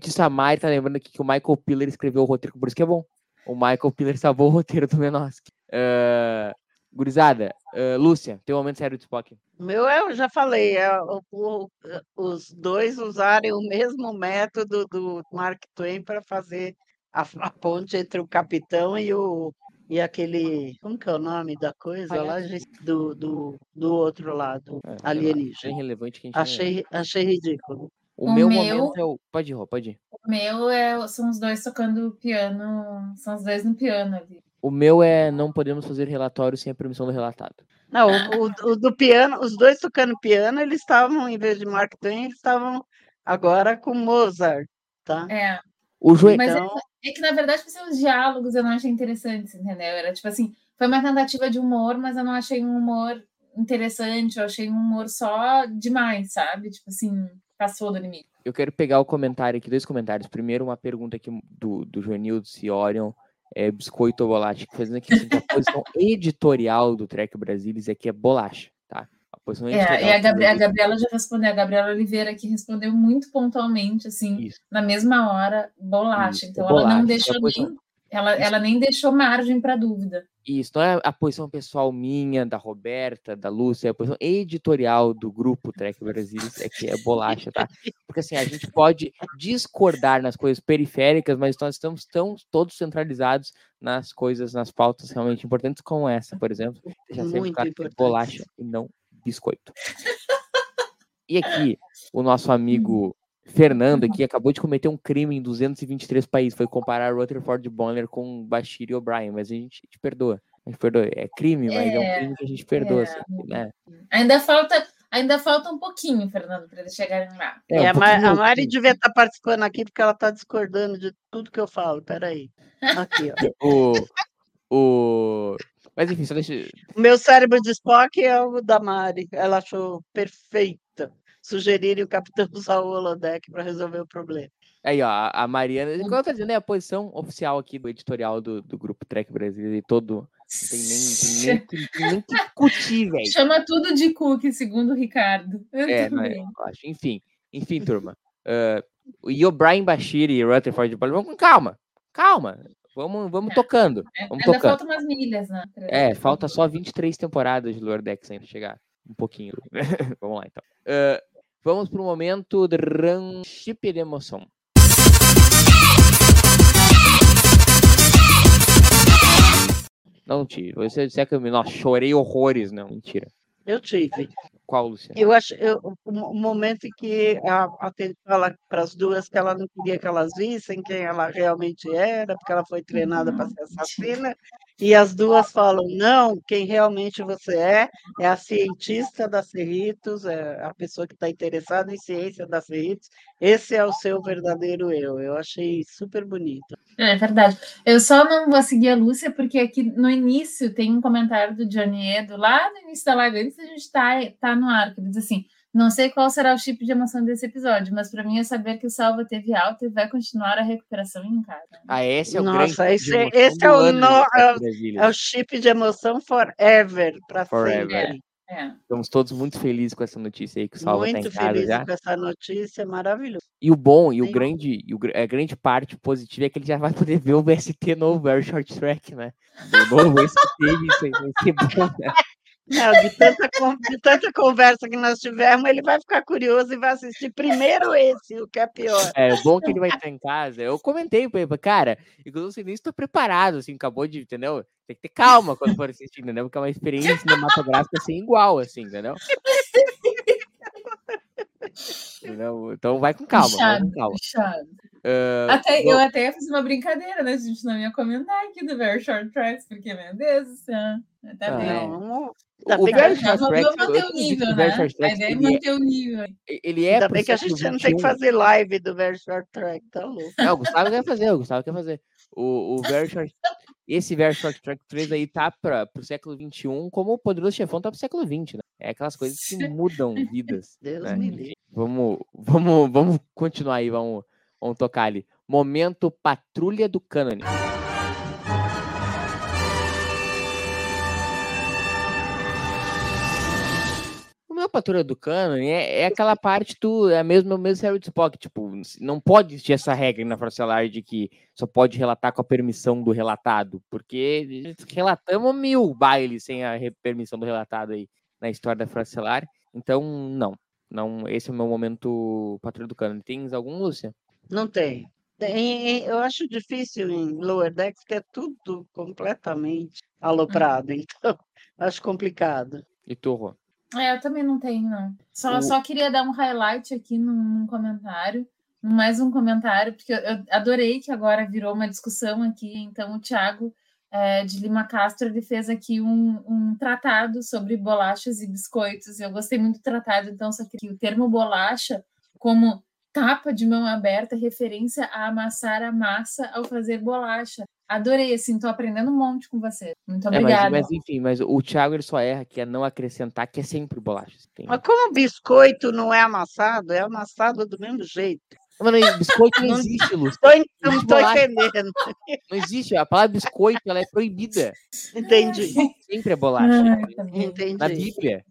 Que Samai tá lembrando aqui que o Michael Piller escreveu o roteiro, por isso que é bom. O Michael Piller salvou o roteiro do Menosky. Uh, gurizada, uh, Lúcia, tem um momento sério do Spock. Meu é, eu já falei, é, o- o- os dois usarem o mesmo método do Mark Twain para fazer a, a ponte entre o capitão e o e aquele, como que é o nome da coisa lá, gente? do, do, do outro lado, É, Achei alienígena. relevante que a gente não- Achei, achei ridículo. O, O meu, meu- momento é o. Pode ir, Rô, pode ir. O meu é, são os dois tocando piano, são os dois no piano ali. O meu é não podemos fazer relatório sem a permissão do relatado. Não, o, o- do piano, os dois tocando piano, eles estavam, em vez de Mark Twain, eles estavam agora com Mozart, tá? É, O Joe, mas é, Então- é que na verdade os diálogos eu não achei interessantes, entendeu? Era tipo assim, foi uma tentativa de humor, mas eu não achei um humor interessante, eu achei um humor só demais, sabe? Tipo assim, passou do limite. eu quero pegar o comentário aqui, dois comentários. Primeiro, uma pergunta aqui do, do Joanildo se Orion é biscoito ou bolacha, que fazendo aqui assim, a posição editorial do Trek Brasilis é que é bolacha, tá? A posição É, e editorial a, do Gabri- a Gabriela já respondeu, a Gabriela Oliveira que respondeu muito pontualmente, assim, Isso. na mesma hora, bolacha. Isso, então ela bolacha, não que é a deixou posição- nem, ela, ela nem deixou margem para dúvida. Isso, não é a posição pessoal minha, da Roberta, da Lúcia, é a posição editorial do grupo Trek Brasilis é que é bolacha, tá? Porque assim, a gente pode discordar nas coisas periféricas, mas nós estamos tão todos centralizados nas coisas, nas pautas realmente importantes, como essa, por exemplo. Deixa sempre Muito claro que é bolacha e não biscoito. E aqui, o nosso amigo Fernando aqui acabou de cometer um crime em 223 países. Foi comparar Rutherford Bonner com Bashir e O'Brien, mas a gente, a gente perdoa. A gente perdoa. É crime, mas é, um É, crime que a gente perdoa. é. assim, né? Ainda falta, ainda falta um pouquinho, Fernando, para eles chegarem lá. É, E um a, Ma- pouquinho a Mari devia estar participando aqui porque ela está discordando de tudo que eu falo. Peraí. Aqui, ó. O, o... Mas enfim, só deixa. O meu cérebro de Spock é o da Mari. Ela achou perfeita. Sugerirem o capitão usar o holodeck para resolver o problema. Aí, ó, a Mariana. Como eu tô dizendo, é a posição oficial aqui do editorial do, do grupo Trek Brasil e todo. Não tem nem, tem nem, que- tem nem que discutir, velho. Chama tudo de cookie, segundo o Ricardo. É, não é, acho. Enfim, enfim, turma. Ah, e o Brian Bashir e Rutherford Bonner, vamos com calma. Calma. Vamos, vamos tocando. É, Vamos Ainda tocando. faltam umas milhas, né? É, falta só 23 temporadas de Lower Decks ainda chegar. Um pouquinho. vamos lá, então. Ah, vamos pro momento de chip de emoção. Não tive. Você disser que eu me. Nossa, chorei horrores. Não, mentira. Eu tive. Qual, Luciano? Eu acho eu, o mo- o momento em que a, a Tene fala para as duas que ela não queria que elas vissem quem ela realmente era, porque ela foi treinada para ser assassina, e as duas falam: não, quem realmente você é é a cientista da Cerritos, é a pessoa que está interessada em ciência da Cerritos, esse é o seu verdadeiro eu. Eu achei super bonito. É verdade. Eu só não vou seguir a Lúcia, porque aqui no início tem um comentário do Johnny Edo, lá no início da live, antes da gente estar tá no ar, que ele diz assim: não sei qual será o chip de emoção desse episódio, mas para mim é saber que o Salva teve alta e vai continuar a recuperação em casa. Ah, esse é o Nossa, grande. esse- emoção esse é o nó- Trek Brasilis. É o chip de emoção forever, para sempre. É. Estamos todos muito felizes com essa notícia aí que o Salva está em Muito casa feliz já. com essa notícia, maravilhoso. E o bom e o grande, e o, a grande parte positiva é que ele já vai poder ver o VST novo, Very Short Track, né? O novo esse que teve, isso aí vai ser bom, né? Não, de, tanta, de tanta conversa que nós tivemos, ele vai ficar curioso e vai assistir primeiro esse, o que é pior. É o bom que ele vai estar em casa. Eu comentei pra ele, cara, inclusive você nem estou preparado, assim, acabou de, entendeu? Tem que ter calma quando for assistir, entendeu? Porque é uma experiência cinematográfica sem igual, assim, entendeu? Entendeu? Então vai com calma, vai com Puxado, calma. puxado. Ah, Até, bom, eu até ia fazer uma brincadeira, né? A gente não ia comentar aqui do Very Short Tracks, porque, meu Deus do céu. Tá Ah, bem. é. Não, não- o ainda bem que Very a Short Vamos, Track, vamos manter o nível, né? A ideia é ele é- manter o nível. ele é Ainda bem que a gente não tem que fazer live do Very Short Track, tá louco. Não, o Gustavo quer fazer, o Gustavo quer fazer. O, o Very Short, esse Very Short Track 3 aí tá para o século XXI, como o Poderoso Chefão tá pro século XX, né? É aquelas coisas que mudam vidas. Deus né? me livre. Vamos, vamos, vamos continuar aí, vamos, vamos tocar ali. Momento Patrulha do Cânone. Patrulha do Cânone é, é aquela parte do. É mesmo o mesmo Harry Spock. Tipo, não pode existir essa regra na Forcelar de que só pode relatar com a permissão do relatado. Porque relatamos mil bailes sem a permissão do relatado aí na história da Forcelar. Então, não. Não, esse é o meu momento Patrulha do Cânone. Tens algum, Lúcia? Não tem. Tem- Eu acho difícil em Lower Decks, que é tudo completamente aloprado, então acho complicado. E tu, Rô? É, eu também não tenho, não. Só, O- só queria dar um highlight aqui num, num comentário, mais um comentário, porque eu, eu adorei que agora virou uma discussão aqui. Então, o Thiago eh, de Lima Castro ele fez aqui um, um tratado sobre bolachas e biscoitos. Eu gostei muito do tratado, então, só que o termo bolacha, como tapa de mão aberta, referência a amassar a massa ao fazer bolacha. Adorei, assim, tô aprendendo um monte com você. Muito É, mas, obrigada. mas enfim, mas o Thiago ele só erra que é não acrescentar que é sempre bolacha. Tem... Mas como o biscoito não é amassado, é amassado do mesmo jeito. Mano, biscoito não existe. Tô, en- não bolacha. entendendo. Não existe. A palavra biscoito ela é proibida. Entendi, Sempre é bolacha. Tá bom. Na entendi. Bíblia.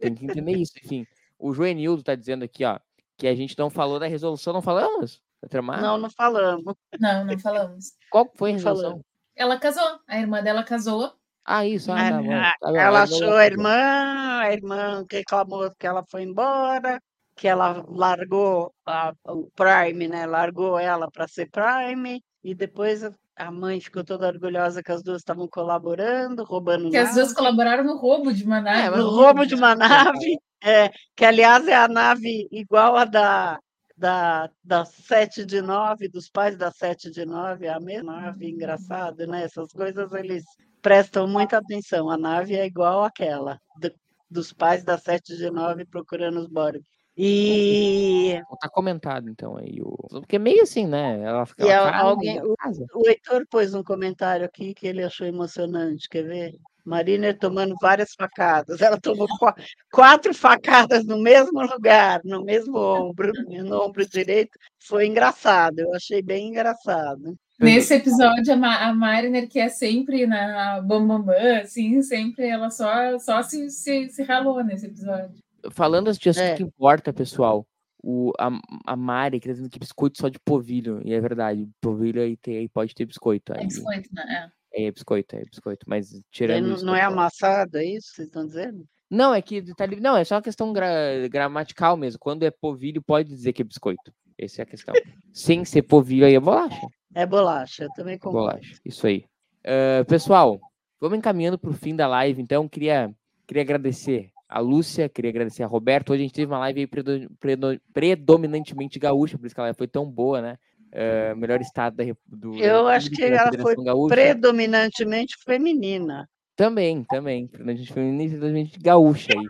Tem que entender isso. Enfim, o Joenildo tá dizendo aqui, ó, que a gente não falou da resolução. Não falamos? Tramar? Não, não falamos. Não, não falamos. Qual foi a resolução? Ela casou, a irmã dela casou. Ah, isso. Ah, Ah, tá bom. Tá bom, ela não- achou a irmã, a irmã reclamou que ela foi embora, que ela largou a- o Prime, né? Largou ela para ser Prime, e depois a- a mãe ficou toda orgulhosa que as duas estavam colaborando, roubando Que as duas nave, colaboraram no roubo de uma nave. É, no roubo de uma nave, é, que aliás é a nave igual a da, da, da 7 de 9, dos pais da 7 de 9, é a mesma nave, engraçado, né? Essas coisas eles prestam muita atenção. A nave é igual àquela, do- dos pais da 7 de 9 procurando os Borg. E Tá comentado, então, aí. O... Porque é meio assim, né? Ela fica. E ela casa, alguém- casa. o Heitor pôs um comentário aqui que ele achou emocionante, quer ver? Marina tomando várias facadas. Ela tomou qua- quatro facadas no mesmo lugar, no mesmo ombro, no ombro direito. Foi engraçado, eu achei bem engraçado. Nesse episódio, a, Ma a Mariner, que é sempre na Bambambam, assim, sempre ela só, só se, se, se ralou nesse episódio. Falando de assunto É. que importa, pessoal. O, a, a Mari quer dizendo que biscoito só de polvilho. E é verdade. Polvilho aí, tem, aí pode ter biscoito. Aí, É biscoito, né? é, é biscoito, é biscoito. Mas tirando não, isso. não é amassado, é isso que vocês estão dizendo? Não, é que tá li- Não, é só uma questão gra- gramatical mesmo. Quando é polvilho, pode dizer que é biscoito. Essa é a questão. Sem ser polvilho aí é bolacha. É bolacha, eu também concordo. Bolacha. Isso aí. Ah, pessoal, vamos encaminhando para o fim da live. Então, queria, queria agradecer a Lúcia, queria agradecer a Roberto. Hoje a gente teve uma live aí predo- predo- predominantemente gaúcha, por isso que ela foi tão boa, né? Ah, melhor estado da, do, da Eu acho que ela foi Gaúcha. Predominantemente feminina. Também, também. Predominantemente feminina e predominantemente gaúcha aí.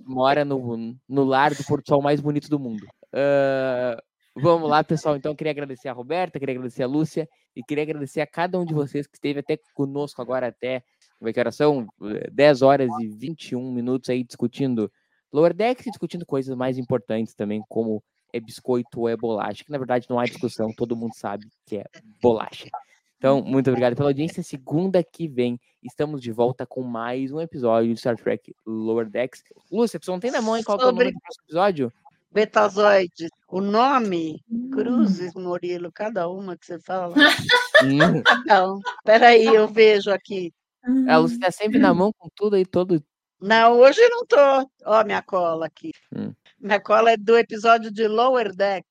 Mora no, no lar do Porto Sol mais bonito do mundo. Ah, vamos lá, pessoal. Então, eu queria agradecer a Roberta, queria agradecer a Lúcia e queria agradecer a cada um de vocês que esteve até conosco agora até. Como é que horas são? Eh, 10 horas e 21 minutos aí discutindo Lower Decks e discutindo coisas mais importantes também, como é biscoito ou é bolacha, que na verdade não há discussão, todo mundo sabe que é bolacha. Então, muito obrigado pela audiência. Segunda que vem, estamos de volta com mais um episódio de Star Trek Lower Decks. Lúcia, você não tem na mão aí qual que é o nome Sobre- do próximo episódio? Betazoides. O nome, Cruzes, Murilo, cada uma que você fala. Hum, Não, peraí, eu vejo aqui. a Lúcia tá sempre na mão com tudo aí, todo. Não, hoje eu não tô. Ó, minha cola aqui. Hum. Minha cola é do episódio de Lower Decks,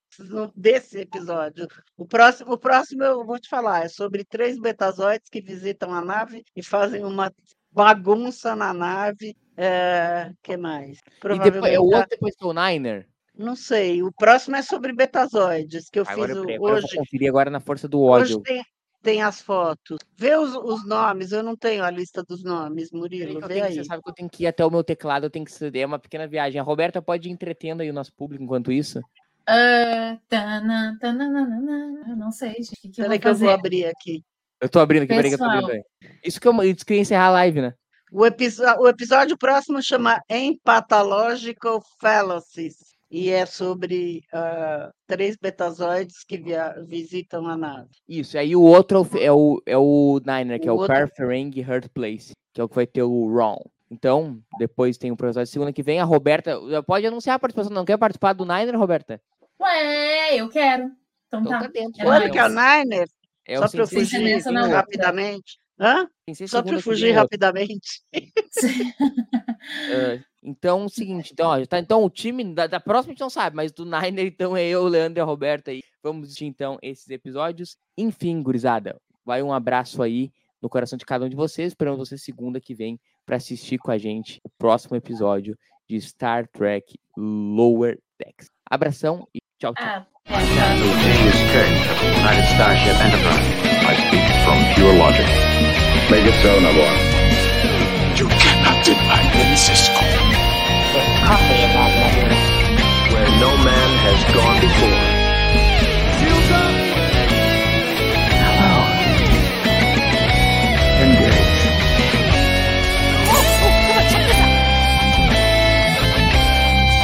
desse episódio. O próximo, o próximo eu vou te falar, é sobre três betazoides que visitam a nave e fazem uma bagunça na nave. É, que mais? E depois, Provavelmente. é o outro depois que é o Niner. Não sei. O próximo é sobre betazoides, que eu Agora fiz eu, agora eu hoje. vou conferir agora na força do Hoje ódio. tem, tem as fotos. Vê os, os nomes, eu não tenho a lista dos nomes, Murilo. Vê tenho aí. Você sabe que eu tenho que ir até o meu teclado, eu tenho que ser- é uma pequena viagem. A Roberta pode ir entretendo aí o nosso público enquanto isso. Ah, tana, tananana, eu não sei, gente. O que, que eu Peraí vou que eu vou abrir aqui. Eu tô abrindo aqui, peraí que eu tô abrindo aí. Isso que eu, isso que eu ia encerrar a live, né? O, episo- o episódio próximo chama Empathological Fallacies e é sobre ah, três betazoides que via- visitam a nave. Isso, aí o outro é o, é o, é o Niner, que é O o outro- Parfereng Hurt Place, que é o que vai ter o Ron. Então, depois tem o episódio segunda que vem. A Roberta pode anunciar a participação. Não quer participar do Niner, Roberta? Ué, eu quero. Então Então tá. tá dentro. É Quando nóis. que é o Niner? É Só o para eu fugir o rapidamente. Hã? Só para fugir rapidamente. Ah, então, é o seguinte, então, ó, tá, então o time da, da próxima a gente não sabe, mas do Niner, então é eu, o Leandro e a Roberta aí. Vamos assistir então esses episódios. Enfim, gurizada, vai um abraço aí no coração de cada um de vocês. Esperamos vocês segunda que vem para assistir com a gente o próximo episódio de Star Trek Lower Decks. Abração e tchau, tchau. Ah, é, Captain James Kirk of the United Starship Enterprise. I speak from pure logic. Make it so, number one. You cannot deny me, Cisco. There's coffee in that letter. Where no man has gone before.